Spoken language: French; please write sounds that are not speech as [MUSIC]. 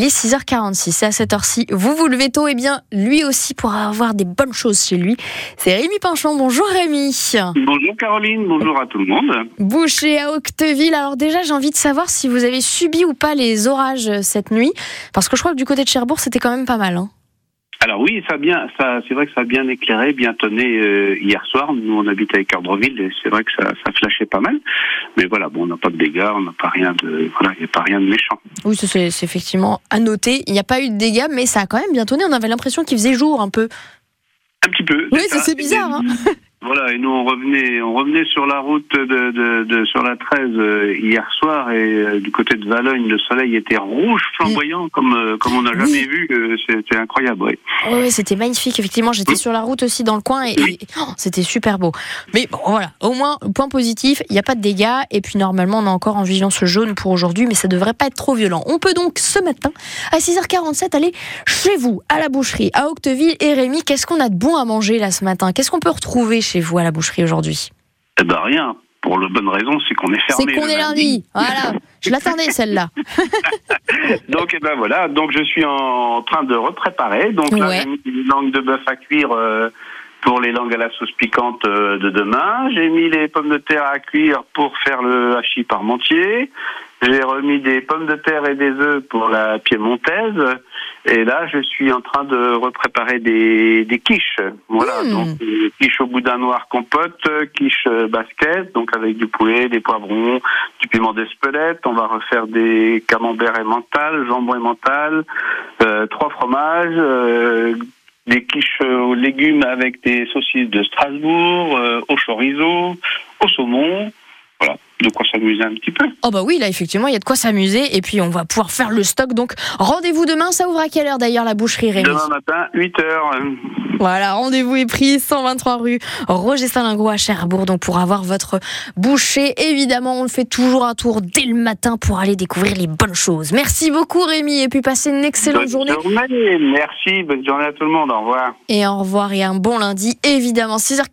Il est 6h46 et à cette heure-ci, vous vous levez tôt, et bien lui aussi pourra avoir des bonnes choses chez lui. C'est Rémi Pinchon. Bonjour Rémi. Bonjour Caroline, bonjour à tout le monde. Boucher à Octeville. Alors déjà, j'ai envie de savoir si vous avez subi ou pas les orages cette nuit, parce que je crois que du côté de Cherbourg, c'était quand même pas mal. Hein. Alors oui, ça bien, ça, c'est vrai que ça a bien éclairé, bien tonné euh, hier soir. Nous, on habite avec Ardreville et c'est vrai que ça, ça flashait pas mal. Mais voilà, bon, on n'a pas de dégâts, on n'a pas rien de, voilà, il n'y a pas rien de méchant. Oui, c'est effectivement à noter. Il n'y a pas eu de dégâts, mais ça a quand même bien tonné. On avait l'impression qu'il faisait jour un peu. Un petit peu. Oui, c'est bizarre. Hein. Voilà, et nous on revenait, on revenait sur la route de, de, de sur la 13 euh, hier soir et euh, du côté de Valogne, le soleil était rouge flamboyant comme euh, comme on n'a Oui. jamais vu. C'était incroyable. Oui. Oui, oui, c'était magnifique. Effectivement, j'étais sur la route aussi dans le coin et, et- oh, c'était super beau. Mais bon, voilà. Au moins, point positif, il n'y a pas de dégâts. Et puis, normalement, on est encore en vigilance jaune pour aujourd'hui, mais ça devrait pas être trop violent. On peut donc, ce matin, à 6h47, aller chez vous, à la boucherie, à Octeville. Et Rémi, qu'est-ce qu'on a de bon à manger là ce matin? Qu'est-ce qu'on peut retrouver chez vous à la boucherie aujourd'hui Eh ben rien. Pour la bonne raison, c'est qu'on est C'est fermé. qu'on le est lundi. Voilà. Je l'attendais, celle-là. [LAUGHS] Donc, eh ben voilà. Donc, je suis en train de repréparer. Donc, là, Ouais. j'ai mis une langue de bœuf à cuire euh, pour les langues à la sauce piquante euh, de demain. J'ai mis les pommes de terre à cuire pour faire le hachis parmentier. J'ai remis des pommes de terre et des œufs pour la piémontaise. Et là, je suis en train de repréparer des, des quiches. Voilà, Mm. donc quiche au boudin noir compote, euh, quiche euh, basket, donc avec du poulet, des poivrons, du piment d'Espelette. On va refaire des camemberts et mental, jambon et mental, euh, trois fromages, euh, des quiches aux légumes avec des saucisses de Strasbourg, euh, au chorizo, au saumon. De quoi s'amuser un petit peu. Oh bah oui, là effectivement, il y a de quoi s'amuser et puis on va pouvoir faire le stock. Donc rendez-vous demain, ça ouvre à quelle heure d'ailleurs la boucherie Rémi Demain matin, 8 heures. euh, Voilà, rendez-vous est pris, 123 rue Roger Salingro à Cherbourg, donc pour avoir votre boucher. Évidemment, on le fait toujours un tour dès le matin pour aller découvrir les bonnes choses. Merci beaucoup Rémi et puis passez une excellente bonne journée. journée. Merci, bonne journée à tout le monde. Au revoir. Et au revoir et un bon lundi, évidemment, 6h